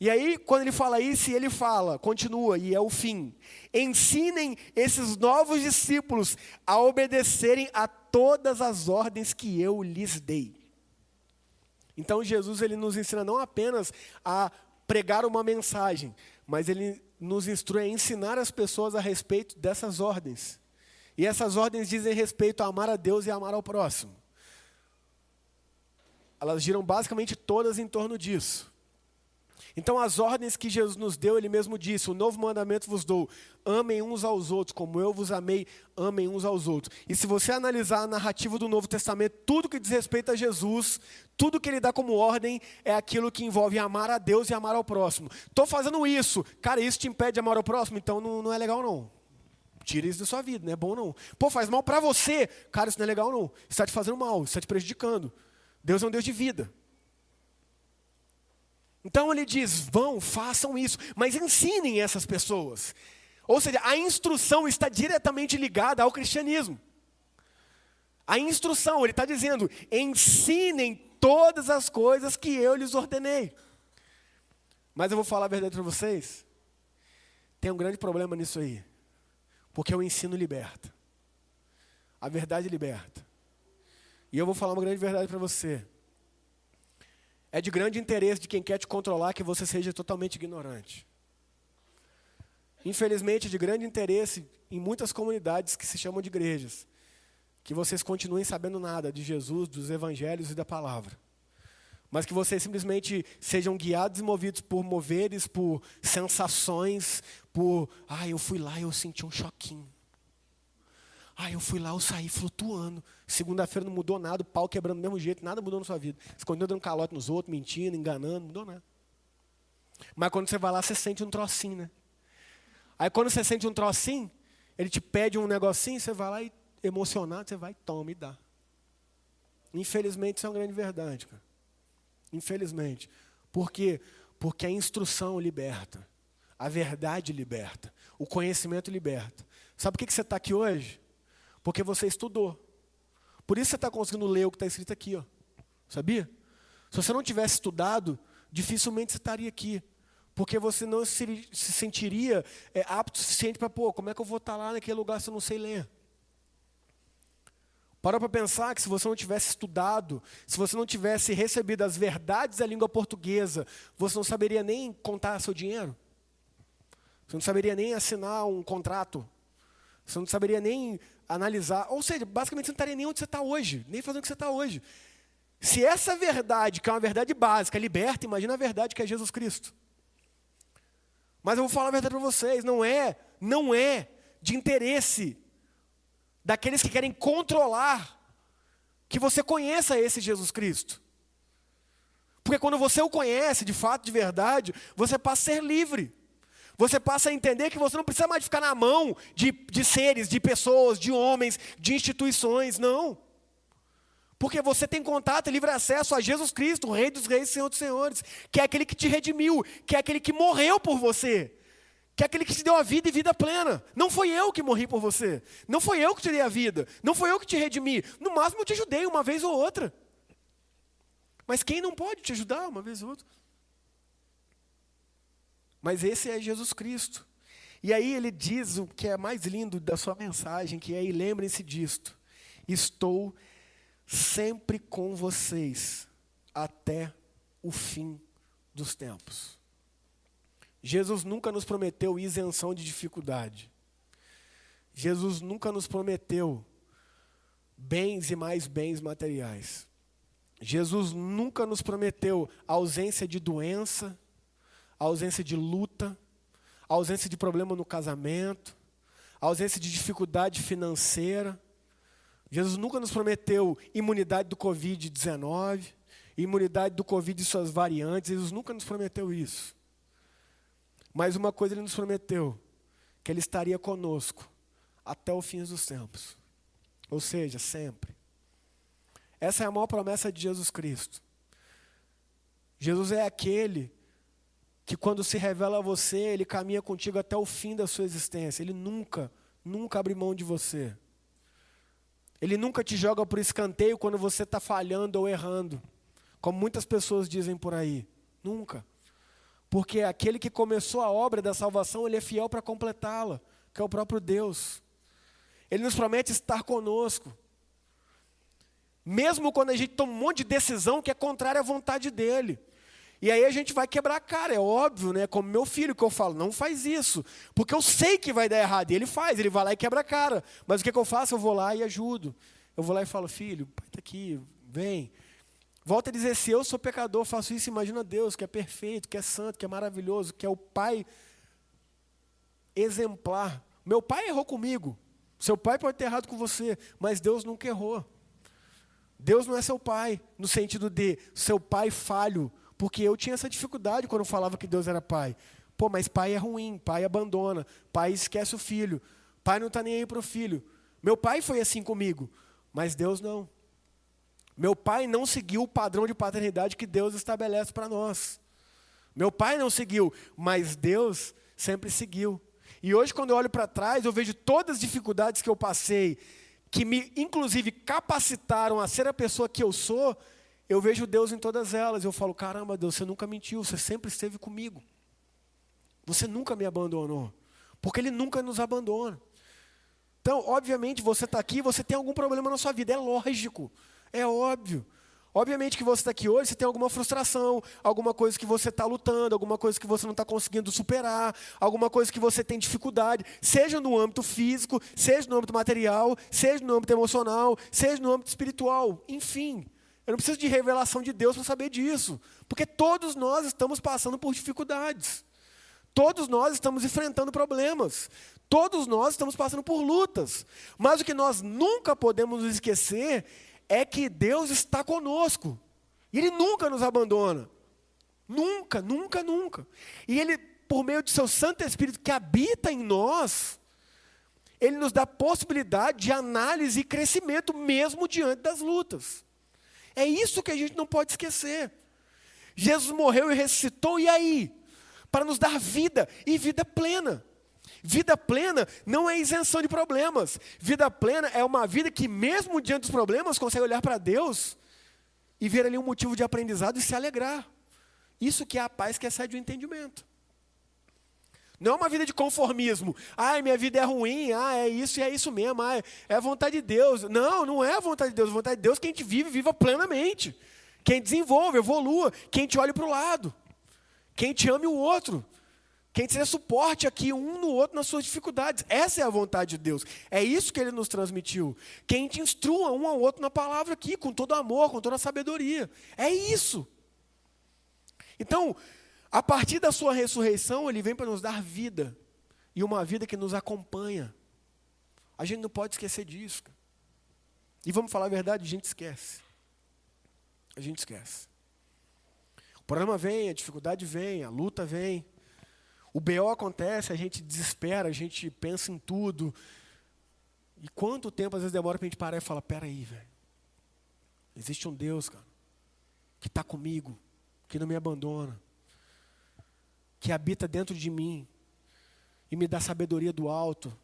E aí, quando ele fala isso, ele fala, continua, e é o fim. Ensinem esses novos discípulos a obedecerem a todas as ordens que eu lhes dei. Então Jesus ele nos ensina não apenas a pregar uma mensagem, mas ele nos instrui a ensinar as pessoas a respeito dessas ordens. E essas ordens dizem respeito a amar a Deus e amar ao próximo. Elas giram basicamente todas em torno disso. Então, as ordens que Jesus nos deu, ele mesmo disse: O novo mandamento vos dou, amem uns aos outros, como eu vos amei, amem uns aos outros. E se você analisar a narrativa do Novo Testamento, tudo que diz respeito a Jesus, tudo que ele dá como ordem, é aquilo que envolve amar a Deus e amar ao próximo. Estou fazendo isso, cara, isso te impede de amar ao próximo, então não, não é legal não. Tira isso da sua vida, não é bom não. Pô, faz mal para você, cara, isso não é legal não. Está te fazendo mal, está te prejudicando. Deus é um Deus de vida. Então ele diz: vão, façam isso, mas ensinem essas pessoas. Ou seja, a instrução está diretamente ligada ao cristianismo. A instrução, ele está dizendo: ensinem todas as coisas que eu lhes ordenei. Mas eu vou falar a verdade para vocês. Tem um grande problema nisso aí. Porque o ensino liberta. A verdade liberta. E eu vou falar uma grande verdade para você. É de grande interesse de quem quer te controlar que você seja totalmente ignorante. Infelizmente, é de grande interesse em muitas comunidades que se chamam de igrejas, que vocês continuem sabendo nada de Jesus, dos evangelhos e da palavra. Mas que vocês simplesmente sejam guiados e movidos por moveres, por sensações, por, ah, eu fui lá e eu senti um choquinho. Ah, eu fui lá, eu saí flutuando. Segunda-feira não mudou nada, o pau quebrando do mesmo jeito, nada mudou na sua vida. Continua dando calote nos outros, mentindo, enganando, não mudou nada. Mas quando você vai lá, você sente um trocinho, né? Aí quando você sente um trocinho, ele te pede um negocinho, você vai lá e, emocionado, você vai toma e dá. Infelizmente, isso é uma grande verdade, cara. Infelizmente. Por quê? Porque a instrução liberta. A verdade liberta. O conhecimento liberta. Sabe por que você está aqui hoje? Porque você estudou. Por isso você está conseguindo ler o que está escrito aqui, ó. Sabia? Se você não tivesse estudado, dificilmente você estaria aqui. Porque você não se, se sentiria é, apto o suficiente para, pô, como é que eu vou estar tá lá naquele lugar se eu não sei ler? Para para pensar que se você não tivesse estudado, se você não tivesse recebido as verdades da língua portuguesa, você não saberia nem contar seu dinheiro. Você não saberia nem assinar um contrato. Você não saberia nem analisar. Ou seja, basicamente você não estaria nem onde você está hoje, nem fazendo o que você está hoje. Se essa verdade, que é uma verdade básica, liberta, imagina a verdade que é Jesus Cristo. Mas eu vou falar a verdade para vocês, não é, não é de interesse daqueles que querem controlar que você conheça esse Jesus Cristo. Porque quando você o conhece de fato, de verdade, você passa a ser livre. Você passa a entender que você não precisa mais ficar na mão de, de seres, de pessoas, de homens, de instituições, não. Porque você tem contato e livre acesso a Jesus Cristo, o Rei dos Reis e Senhor dos Senhores, que é aquele que te redimiu, que é aquele que morreu por você, que é aquele que te deu a vida e vida plena. Não foi eu que morri por você, não foi eu que te dei a vida, não foi eu que te redimi. No máximo eu te ajudei uma vez ou outra. Mas quem não pode te ajudar uma vez ou outra? Mas esse é Jesus Cristo. E aí ele diz o que é mais lindo da sua mensagem, que é, e lembrem-se disto, estou sempre com vocês até o fim dos tempos. Jesus nunca nos prometeu isenção de dificuldade. Jesus nunca nos prometeu bens e mais bens materiais. Jesus nunca nos prometeu ausência de doença, ausência de luta, ausência de problema no casamento, ausência de dificuldade financeira. Jesus nunca nos prometeu imunidade do Covid-19, imunidade do Covid e suas variantes, Jesus nunca nos prometeu isso. Mas uma coisa ele nos prometeu, que ele estaria conosco até o fim dos tempos. Ou seja, sempre. Essa é a maior promessa de Jesus Cristo. Jesus é aquele que quando se revela a você, ele caminha contigo até o fim da sua existência. Ele nunca, nunca abre mão de você. Ele nunca te joga por escanteio quando você está falhando ou errando, como muitas pessoas dizem por aí. Nunca. Porque aquele que começou a obra da salvação, ele é fiel para completá-la, que é o próprio Deus. Ele nos promete estar conosco. Mesmo quando a gente toma um monte de decisão que é contrária à vontade dele. E aí a gente vai quebrar a cara, é óbvio, né? Como meu filho que eu falo, não faz isso. Porque eu sei que vai dar errado. E ele faz, ele vai lá e quebra a cara. Mas o que, que eu faço? Eu vou lá e ajudo. Eu vou lá e falo, filho, pai está aqui, vem. Volta a dizer, se eu sou pecador, faço isso, imagina Deus, que é perfeito, que é santo, que é maravilhoso, que é o pai exemplar. Meu pai errou comigo. Seu pai pode ter errado com você, mas Deus nunca errou. Deus não é seu pai, no sentido de seu pai falho, porque eu tinha essa dificuldade quando falava que Deus era pai. Pô, mas pai é ruim, pai abandona, pai esquece o filho, pai não está nem aí para o filho. Meu pai foi assim comigo, mas Deus não. Meu pai não seguiu o padrão de paternidade que Deus estabelece para nós. Meu pai não seguiu, mas Deus sempre seguiu. E hoje, quando eu olho para trás, eu vejo todas as dificuldades que eu passei, que me, inclusive, capacitaram a ser a pessoa que eu sou, eu vejo Deus em todas elas. Eu falo: caramba, Deus, você nunca mentiu, você sempre esteve comigo. Você nunca me abandonou. Porque Ele nunca nos abandona. Então, obviamente, você está aqui, você tem algum problema na sua vida. É lógico, é óbvio. Obviamente que você está aqui hoje, você tem alguma frustração, alguma coisa que você está lutando, alguma coisa que você não está conseguindo superar, alguma coisa que você tem dificuldade, seja no âmbito físico, seja no âmbito material, seja no âmbito emocional, seja no âmbito espiritual, enfim. Eu não preciso de revelação de Deus para saber disso, porque todos nós estamos passando por dificuldades. Todos nós estamos enfrentando problemas. Todos nós estamos passando por lutas. Mas o que nós nunca podemos nos esquecer é que Deus está conosco. Ele nunca nos abandona. Nunca, nunca, nunca. E Ele, por meio de seu Santo Espírito que habita em nós, Ele nos dá possibilidade de análise e crescimento mesmo diante das lutas. É isso que a gente não pode esquecer. Jesus morreu e ressuscitou, e aí? Para nos dar vida e vida plena. Vida plena não é isenção de problemas. Vida plena é uma vida que, mesmo diante dos problemas, consegue olhar para Deus e ver ali um motivo de aprendizado e se alegrar. Isso que é a paz que excede o entendimento. Não é uma vida de conformismo. Ai, minha vida é ruim, ah, é isso e é isso mesmo, ah, é a vontade de Deus. Não, não é a vontade de Deus. A vontade de Deus é que a gente vive, viva plenamente. Quem desenvolve, evolua, quem te olhe para o lado. Quem te ame o outro. Que a gente seja suporte aqui um no outro nas suas dificuldades. Essa é a vontade de Deus. É isso que ele nos transmitiu. Que a gente instrua um ao outro na palavra aqui, com todo amor, com toda sabedoria. É isso. Então, a partir da sua ressurreição, ele vem para nos dar vida. E uma vida que nos acompanha. A gente não pode esquecer disso. E vamos falar a verdade, a gente esquece. A gente esquece. O problema vem, a dificuldade vem, a luta vem. O BO acontece, a gente desespera, a gente pensa em tudo. E quanto tempo às vezes demora para a gente parar e falar: peraí, velho. Existe um Deus, cara, que está comigo, que não me abandona, que habita dentro de mim e me dá sabedoria do alto.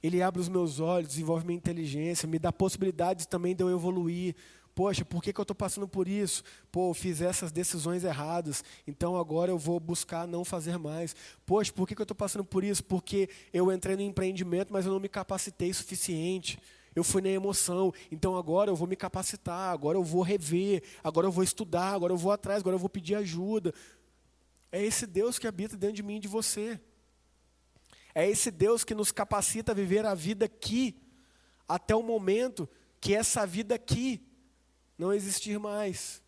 Ele abre os meus olhos, desenvolve minha inteligência, me dá possibilidades também de eu evoluir, Poxa, por que, que eu estou passando por isso? Pô, eu fiz essas decisões erradas, então agora eu vou buscar não fazer mais. Poxa, por que, que eu estou passando por isso? Porque eu entrei no empreendimento, mas eu não me capacitei suficiente. Eu fui na emoção, então agora eu vou me capacitar, agora eu vou rever, agora eu vou estudar, agora eu vou atrás, agora eu vou pedir ajuda. É esse Deus que habita dentro de mim e de você. É esse Deus que nos capacita a viver a vida aqui, até o momento que essa vida aqui não existir mais.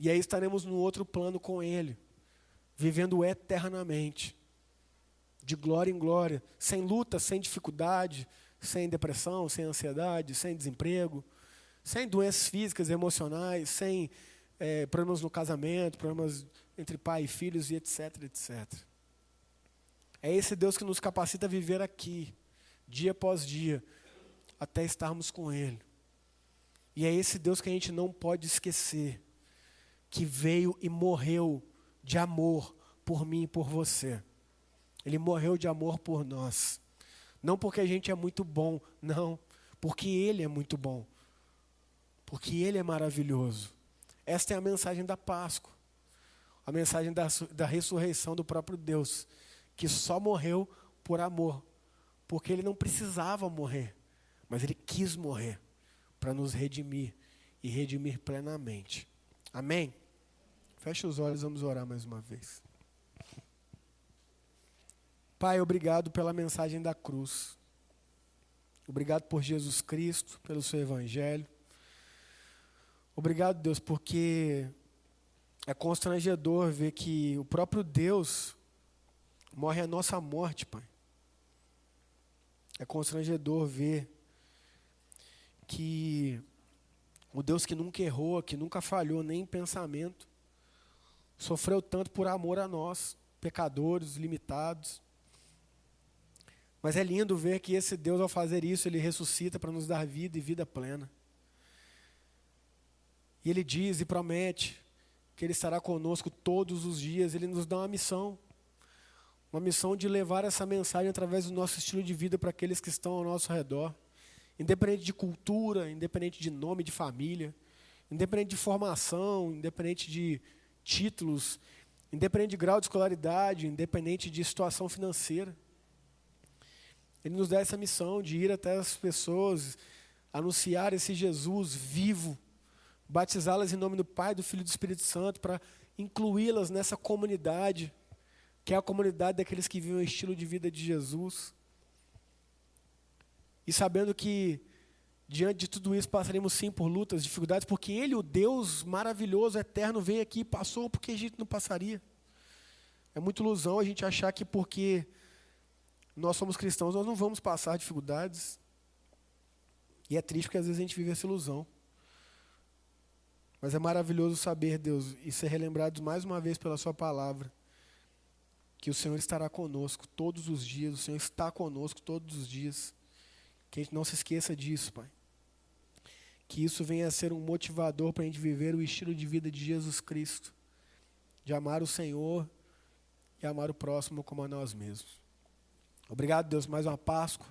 E aí estaremos no outro plano com Ele, vivendo eternamente, de glória em glória, sem luta, sem dificuldade, sem depressão, sem ansiedade, sem desemprego, sem doenças físicas emocionais, sem é, problemas no casamento, problemas entre pai e filhos e etc, etc. É esse Deus que nos capacita a viver aqui, dia após dia, até estarmos com Ele. E é esse Deus que a gente não pode esquecer, que veio e morreu de amor por mim e por você. Ele morreu de amor por nós. Não porque a gente é muito bom, não, porque Ele é muito bom. Porque Ele é maravilhoso. Esta é a mensagem da Páscoa. A mensagem da, da ressurreição do próprio Deus, que só morreu por amor. Porque Ele não precisava morrer, mas Ele quis morrer para nos redimir e redimir plenamente. Amém? Feche os olhos, vamos orar mais uma vez. Pai, obrigado pela mensagem da cruz. Obrigado por Jesus Cristo, pelo seu Evangelho. Obrigado, Deus, porque é constrangedor ver que o próprio Deus morre a nossa morte, Pai. É constrangedor ver que o Deus que nunca errou, que nunca falhou nem em pensamento, sofreu tanto por amor a nós, pecadores, limitados. Mas é lindo ver que esse Deus, ao fazer isso, ele ressuscita para nos dar vida e vida plena. E ele diz e promete que ele estará conosco todos os dias, ele nos dá uma missão. Uma missão de levar essa mensagem através do nosso estilo de vida para aqueles que estão ao nosso redor independente de cultura, independente de nome de família, independente de formação, independente de títulos, independente de grau de escolaridade, independente de situação financeira. Ele nos dá essa missão de ir até as pessoas, anunciar esse Jesus vivo, batizá-las em nome do Pai, do Filho e do Espírito Santo, para incluí-las nessa comunidade, que é a comunidade daqueles que vivem o estilo de vida de Jesus. E sabendo que, diante de tudo isso, passaremos sim por lutas, dificuldades, porque Ele, o Deus maravilhoso, eterno, veio aqui e passou, porque a gente não passaria. É muita ilusão a gente achar que porque nós somos cristãos, nós não vamos passar dificuldades. E é triste porque às vezes a gente vive essa ilusão. Mas é maravilhoso saber, Deus, e ser relembrados mais uma vez pela Sua palavra, que o Senhor estará conosco todos os dias, o Senhor está conosco todos os dias. Que a gente não se esqueça disso, Pai. Que isso venha a ser um motivador para a gente viver o estilo de vida de Jesus Cristo. De amar o Senhor e amar o próximo como a nós mesmos. Obrigado, Deus, mais uma Páscoa.